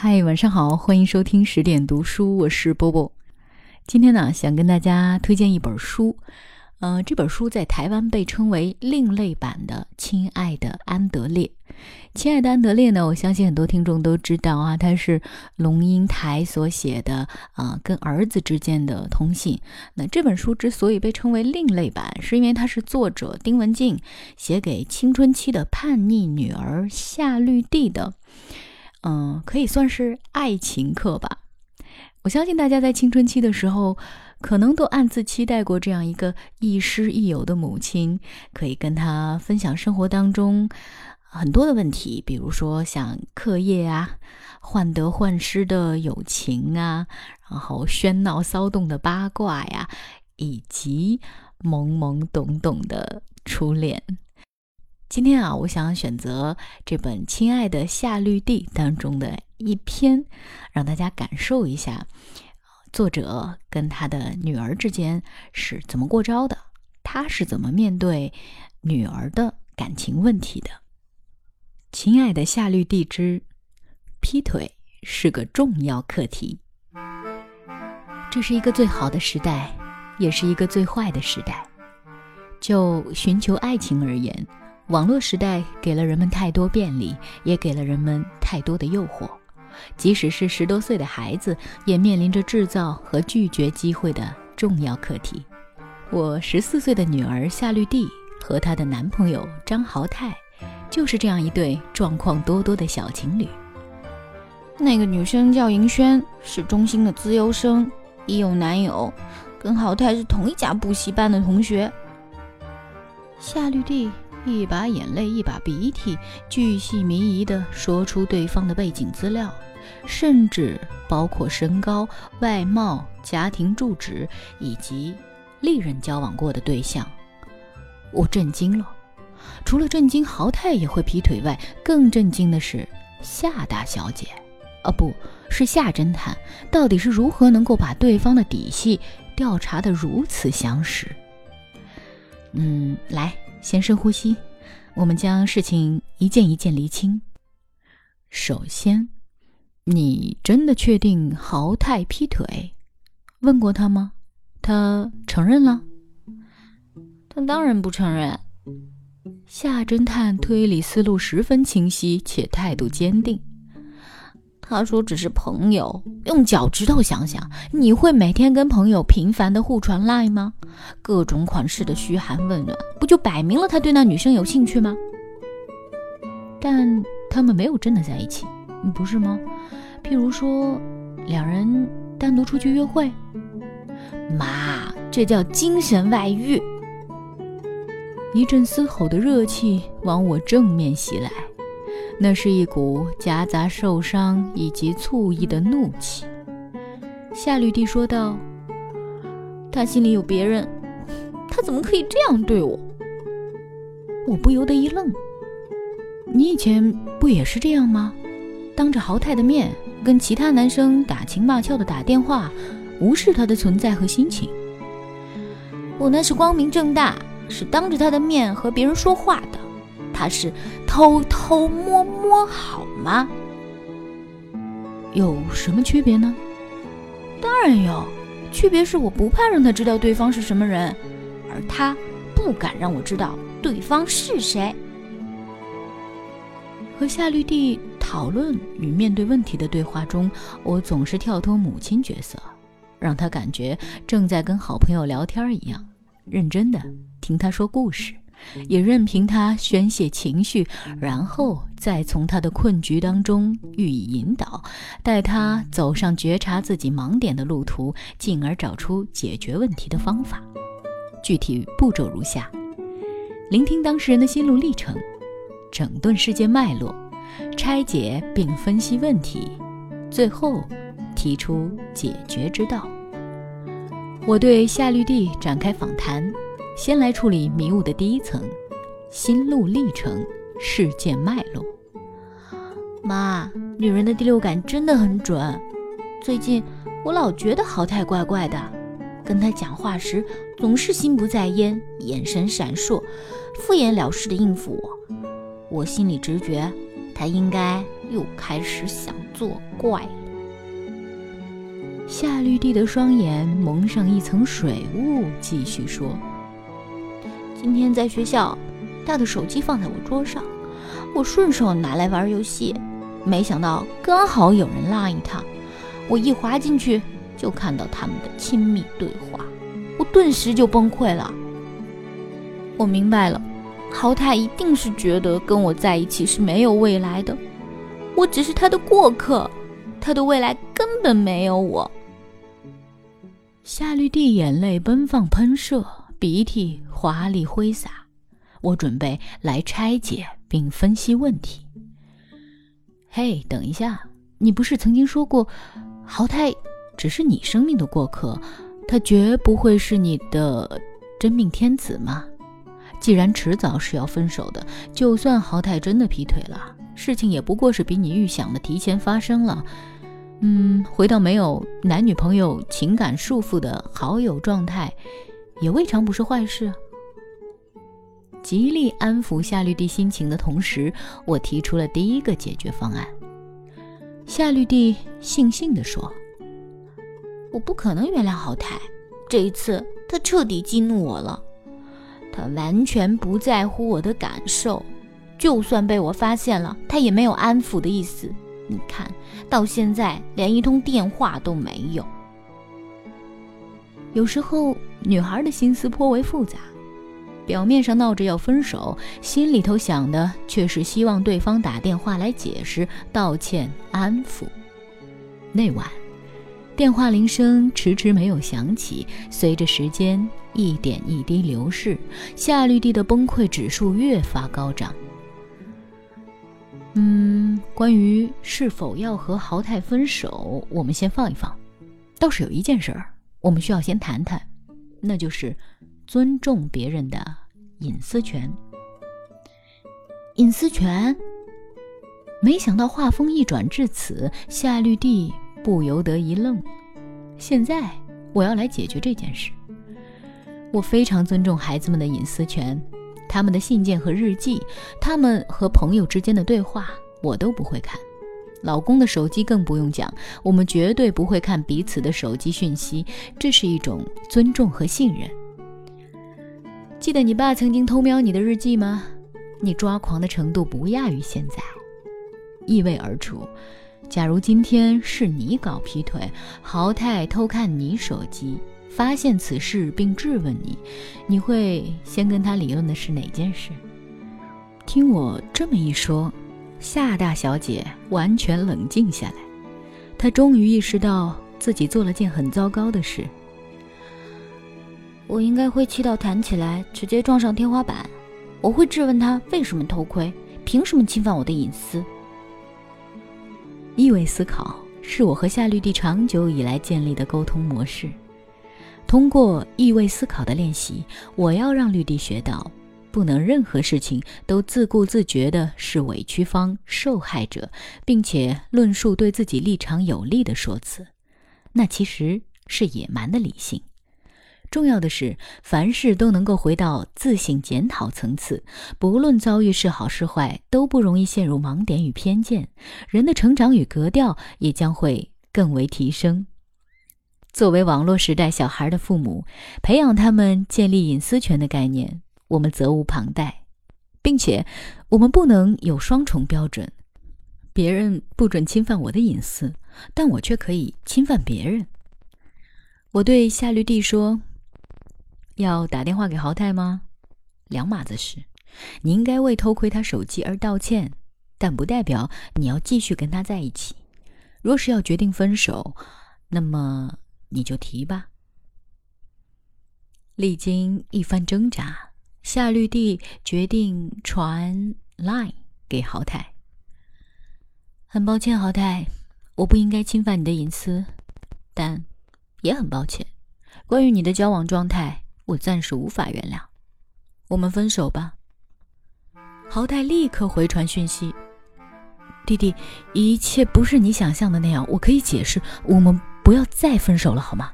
嗨，晚上好，欢迎收听十点读书，我是波波。今天呢，想跟大家推荐一本书，呃，这本书在台湾被称为另类版的《亲爱的安德烈》。亲爱的安德烈呢，我相信很多听众都知道啊，他是龙应台所写的啊，跟儿子之间的通信。那这本书之所以被称为另类版，是因为它是作者丁文静写给青春期的叛逆女儿夏绿蒂的。嗯，可以算是爱情课吧。我相信大家在青春期的时候，可能都暗自期待过这样一个亦师亦友的母亲，可以跟他分享生活当中很多的问题，比如说像课业啊、患得患失的友情啊，然后喧闹骚动的八卦呀，以及懵懵懂懂的初恋。今天啊，我想选择这本《亲爱的夏绿蒂》当中的一篇，让大家感受一下作者跟他的女儿之间是怎么过招的，他是怎么面对女儿的感情问题的。《亲爱的夏绿蒂之劈腿是个重要课题》，这是一个最好的时代，也是一个最坏的时代。就寻求爱情而言。网络时代给了人们太多便利，也给了人们太多的诱惑。即使是十多岁的孩子，也面临着制造和拒绝机会的重要课题。我十四岁的女儿夏绿蒂和她的男朋友张豪泰，就是这样一对状况多多的小情侣。那个女生叫银轩，是中心的资优生，已有男友，跟豪泰是同一家补习班的同学。夏绿蒂。一把眼泪一把鼻涕，巨细靡遗地说出对方的背景资料，甚至包括身高、外貌、家庭住址以及历任交往过的对象。我震惊了。除了震惊豪太也会劈腿外，更震惊的是夏大小姐，啊，不是夏侦探，到底是如何能够把对方的底细调查得如此详实？嗯，来。先深呼吸，我们将事情一件一件厘清。首先，你真的确定豪泰劈腿？问过他吗？他承认了？他当然不承认。夏侦探推理思路十分清晰，且态度坚定。他说只是朋友，用脚趾头想想，你会每天跟朋友频繁的互传 line 吗？各种款式的嘘寒问暖，不就摆明了他对那女生有兴趣吗？但他们没有真的在一起，不是吗？譬如说，两人单独出去约会。妈，这叫精神外遇。一阵嘶吼的热气往我正面袭来。那是一股夹杂受伤以及醋意的怒气。夏绿蒂说道：“他心里有别人，他怎么可以这样对我？”我不由得一愣：“你以前不也是这样吗？当着豪太的面跟其他男生打情骂俏的打电话，无视他的存在和心情。我那是光明正大，是当着他的面和别人说话的。”他是偷偷摸摸，好吗？有什么区别呢？当然有，区别是我不怕让他知道对方是什么人，而他不敢让我知道对方是谁。和夏绿蒂讨论与面对问题的对话中，我总是跳脱母亲角色，让他感觉正在跟好朋友聊天一样，认真的听他说故事。也任凭他宣泄情绪，然后再从他的困局当中予以引导，带他走上觉察自己盲点的路途，进而找出解决问题的方法。具体步骤如下：聆听当事人的心路历程，整顿事件脉络，拆解并分析问题，最后提出解决之道。我对夏绿蒂展开访谈。先来处理迷雾的第一层，心路历程、事件脉络。妈，女人的第六感真的很准。最近我老觉得豪太怪怪的，跟他讲话时总是心不在焉，眼神闪烁，敷衍了事的应付我。我心里直觉，他应该又开始想作怪了。夏绿蒂的双眼蒙上一层水雾，继续说：“今天在学校，他的手机放在我桌上，我顺手拿来玩游戏，没想到刚好有人拉一他，我一滑进去就看到他们的亲密对话，我顿时就崩溃了。我明白了，豪太一定是觉得跟我在一起是没有未来的，我只是他的过客，他的未来根本没有我。”夏绿蒂眼泪奔放喷射，鼻涕华丽挥洒。我准备来拆解并分析问题。嘿，等一下，你不是曾经说过，豪太只是你生命的过客，他绝不会是你的真命天子吗？既然迟早是要分手的，就算豪太真的劈腿了，事情也不过是比你预想的提前发生了。嗯，回到没有男女朋友情感束缚的好友状态，也未尝不是坏事。极力安抚夏绿蒂心情的同时，我提出了第一个解决方案。夏绿蒂悻悻地说：“我不可能原谅豪太，这一次他彻底激怒我了，他完全不在乎我的感受，就算被我发现了，他也没有安抚的意思。”你看到现在连一通电话都没有。有时候女孩的心思颇为复杂，表面上闹着要分手，心里头想的却是希望对方打电话来解释、道歉、安抚。那晚，电话铃声迟迟没有响起，随着时间一点一滴流逝，夏绿蒂的崩溃指数越发高涨。嗯，关于是否要和豪太分手，我们先放一放。倒是有一件事儿，我们需要先谈谈，那就是尊重别人的隐私权。隐私权？没想到话锋一转至此，夏绿蒂不由得一愣。现在我要来解决这件事。我非常尊重孩子们的隐私权。他们的信件和日记，他们和朋友之间的对话，我都不会看。老公的手机更不用讲，我们绝对不会看彼此的手机讯息，这是一种尊重和信任。记得你爸曾经偷瞄你的日记吗？你抓狂的程度不亚于现在。意味而出，假如今天是你搞劈腿，豪太偷看你手机。发现此事并质问你，你会先跟他理论的是哪件事？听我这么一说，夏大小姐完全冷静下来，她终于意识到自己做了件很糟糕的事。我应该会气到弹起来，直接撞上天花板。我会质问他为什么偷窥，凭什么侵犯我的隐私？意味思考是我和夏绿蒂长久以来建立的沟通模式。通过意味思考的练习，我要让绿地学到，不能任何事情都自顾自觉的是委屈方、受害者，并且论述对自己立场有利的说辞，那其实是野蛮的理性。重要的是，凡事都能够回到自省检讨层次，不论遭遇是好是坏，都不容易陷入盲点与偏见，人的成长与格调也将会更为提升。作为网络时代小孩的父母，培养他们建立隐私权的概念，我们责无旁贷，并且我们不能有双重标准：别人不准侵犯我的隐私，但我却可以侵犯别人。我对夏绿蒂说：“要打电话给豪泰吗？两码子事。你应该为偷窥他手机而道歉，但不代表你要继续跟他在一起。若是要决定分手，那么……”你就提吧。历经一番挣扎，夏绿蒂决定传 Line 给豪太。很抱歉，豪太，我不应该侵犯你的隐私，但也很抱歉，关于你的交往状态，我暂时无法原谅。我们分手吧。豪太立刻回传讯息：“弟弟，一切不是你想象的那样，我可以解释，我们。”不要再分手了，好吗？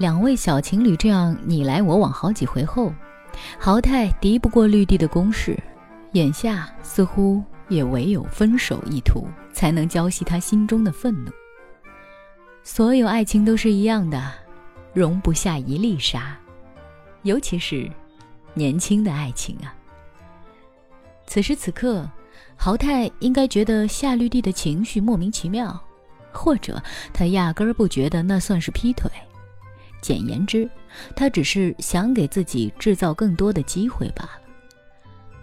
两位小情侣这样你来我往好几回后，豪太敌不过绿地的攻势，眼下似乎也唯有分手意图，才能浇熄他心中的愤怒。所有爱情都是一样的，容不下一粒沙，尤其是年轻的爱情啊。此时此刻，豪泰应该觉得夏绿蒂的情绪莫名其妙，或者他压根儿不觉得那算是劈腿。简言之，他只是想给自己制造更多的机会罢了。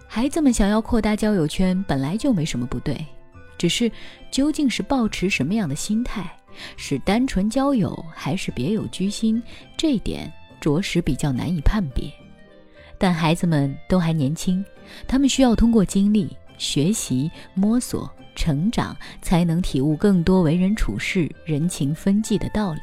孩子们想要扩大交友圈，本来就没什么不对，只是究竟是抱持什么样的心态，是单纯交友还是别有居心，这一点着实比较难以判别。但孩子们都还年轻，他们需要通过经历、学习、摸索、成长，才能体悟更多为人处事、人情分际的道理。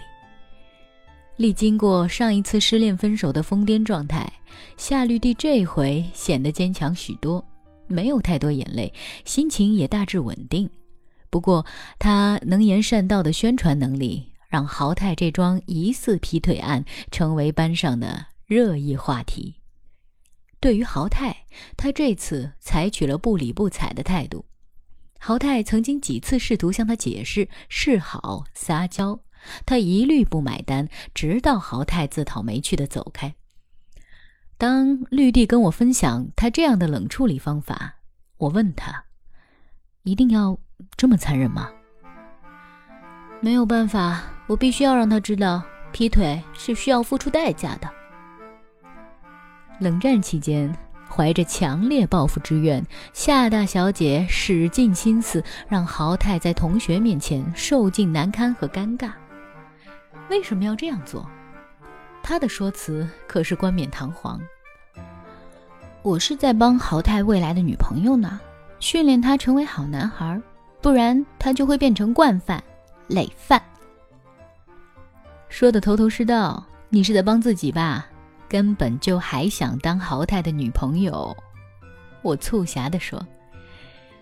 历经过上一次失恋分手的疯癫状态，夏绿蒂这回显得坚强许多，没有太多眼泪，心情也大致稳定。不过，他能言善道的宣传能力，让豪泰这桩疑似劈腿案成为班上的热议话题。对于豪泰，他这次采取了不理不睬的态度。豪泰曾经几次试图向他解释、示好、撒娇。他一律不买单，直到豪泰自讨没趣的走开。当绿地跟我分享他这样的冷处理方法，我问他：“一定要这么残忍吗？”没有办法，我必须要让他知道，劈腿是需要付出代价的。冷战期间，怀着强烈报复之愿，夏大小姐使尽心思让豪泰在同学面前受尽难堪和尴尬。为什么要这样做？他的说辞可是冠冕堂皇。我是在帮豪泰未来的女朋友呢，训练他成为好男孩，不然他就会变成惯犯、累犯。说的头头是道，你是在帮自己吧？根本就还想当豪泰的女朋友。我促狭地说：“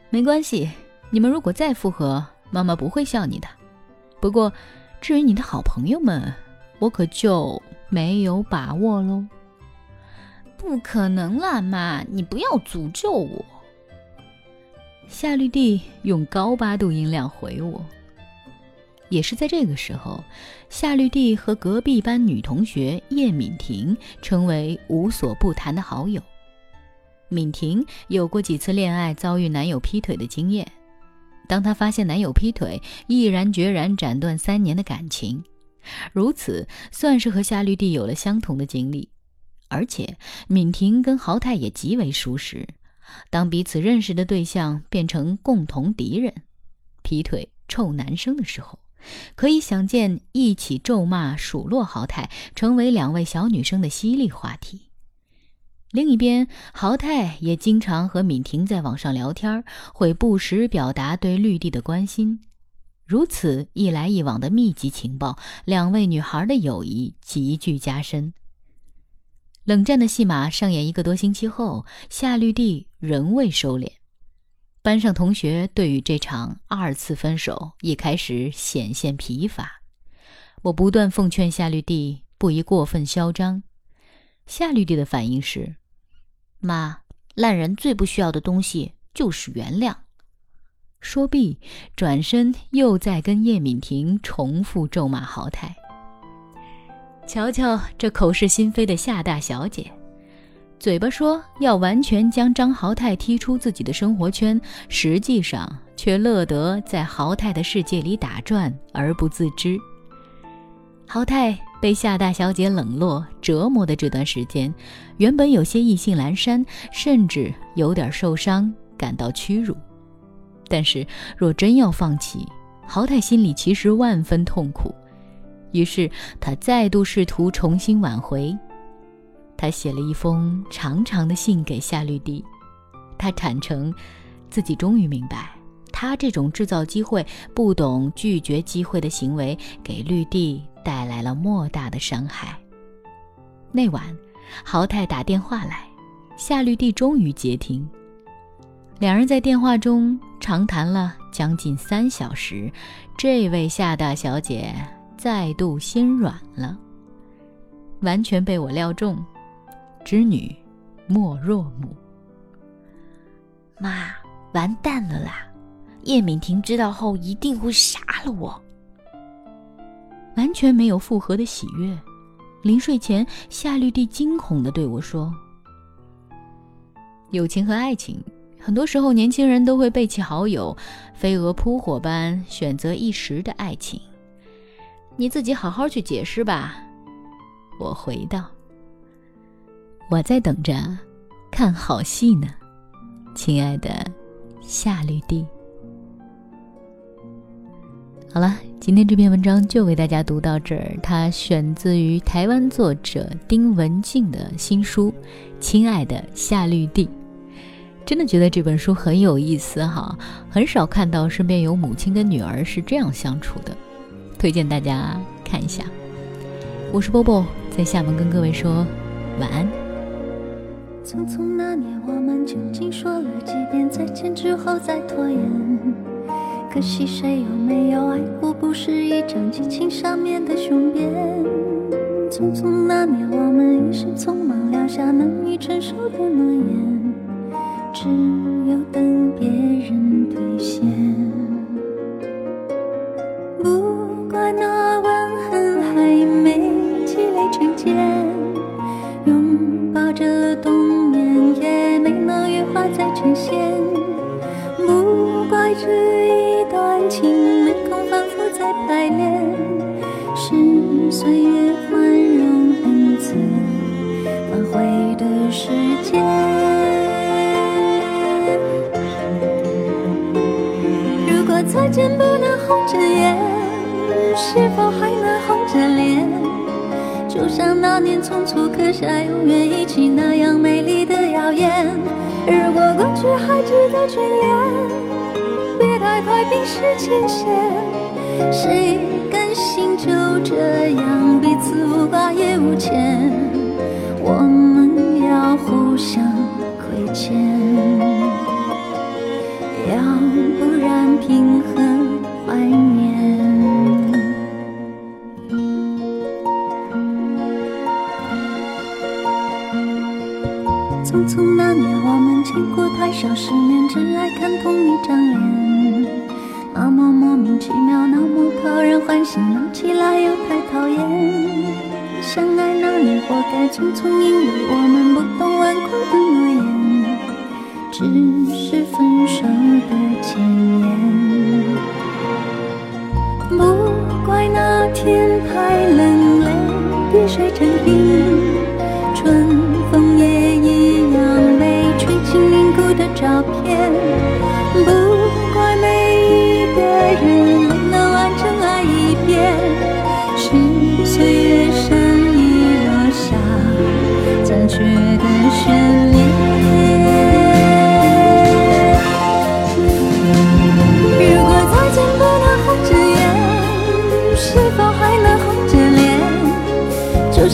没关系，你们如果再复合，妈妈不会笑你的。不过……”至于你的好朋友们，我可就没有把握喽。不可能啦，妈，你不要诅咒我。夏绿蒂用高八度音量回我。也是在这个时候，夏绿蒂和隔壁班女同学叶敏婷成为无所不谈的好友。敏婷有过几次恋爱遭遇男友劈腿的经验。当她发现男友劈腿，毅然决然斩断三年的感情，如此算是和夏绿蒂有了相同的经历。而且敏婷跟豪泰也极为熟识，当彼此认识的对象变成共同敌人，劈腿臭男生的时候，可以想见一起咒骂数落豪泰，成为两位小女生的犀利话题。另一边，豪泰也经常和敏婷在网上聊天，会不时表达对绿地的关心。如此一来一往的密集情报，两位女孩的友谊急剧加深。冷战的戏码上演一个多星期后，夏绿蒂仍未收敛。班上同学对于这场二次分手也开始显现疲乏。我不断奉劝夏绿蒂不宜过分嚣张。夏绿蒂的反应是。妈，烂人最不需要的东西就是原谅。说毕，转身又在跟叶敏婷重复咒骂豪泰。瞧瞧这口是心非的夏大小姐，嘴巴说要完全将张豪泰踢出自己的生活圈，实际上却乐得在豪泰的世界里打转而不自知。豪泰被夏大小姐冷落折磨的这段时间，原本有些意兴阑珊，甚至有点受伤，感到屈辱。但是若真要放弃，豪泰心里其实万分痛苦。于是他再度试图重新挽回。他写了一封长长的信给夏绿蒂，他坦诚自己终于明白。他这种制造机会、不懂拒绝机会的行为，给绿地带来了莫大的伤害。那晚，豪泰打电话来，夏绿蒂终于接听。两人在电话中长谈了将近三小时，这位夏大小姐再度心软了，完全被我料中。织女莫若母。妈，完蛋了啦！叶敏婷知道后一定会杀了我。完全没有复合的喜悦。临睡前，夏绿蒂惊恐的对我说：“友情和爱情，很多时候年轻人都会背弃好友，飞蛾扑火般选择一时的爱情。你自己好好去解释吧。”我回道：“我在等着看好戏呢，亲爱的夏绿蒂。”好了，今天这篇文章就为大家读到这儿。它选自于台湾作者丁文静的新书《亲爱的夏绿蒂》。真的觉得这本书很有意思哈，很少看到身边有母亲跟女儿是这样相处的，推荐大家看一下。我是波波，在厦门跟各位说晚安。匆匆那年，我们究竟说了几遍再见之后再拖延？可惜，谁有没有爱过？不是一张激情上面的雄辩。匆匆那年，我们一时匆忙撂下难以承受的诺言，只有等别人兑现。不怪那吻痕还没积累成茧，拥抱着冬眠也没能羽化再成仙。不怪这。爱恋，是岁月宽容恩赐挽回的时间。如果再见不能红着眼，是否还能红着脸？就像那年匆促刻下永远一起那样美丽的谣言。如果过去还值得眷恋。别太快冰释前嫌，谁甘心就这样彼此无挂也无牵？我们要互相亏欠，要不然凭何怀念？匆匆那年，我们见过太少世面，只爱看同一张脸。那么莫名其妙，心冷，起来又太讨厌。相爱那年，活该匆匆，因为我们不懂顽固的诺言，只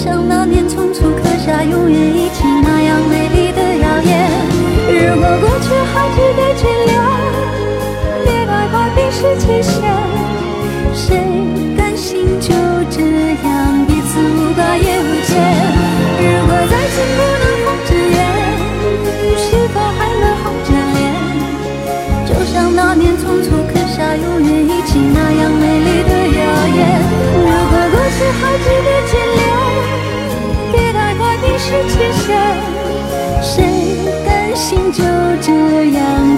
像那年匆促刻下永远一起那样美丽的谣言。如果过去还值得是期限，谁甘心就这样？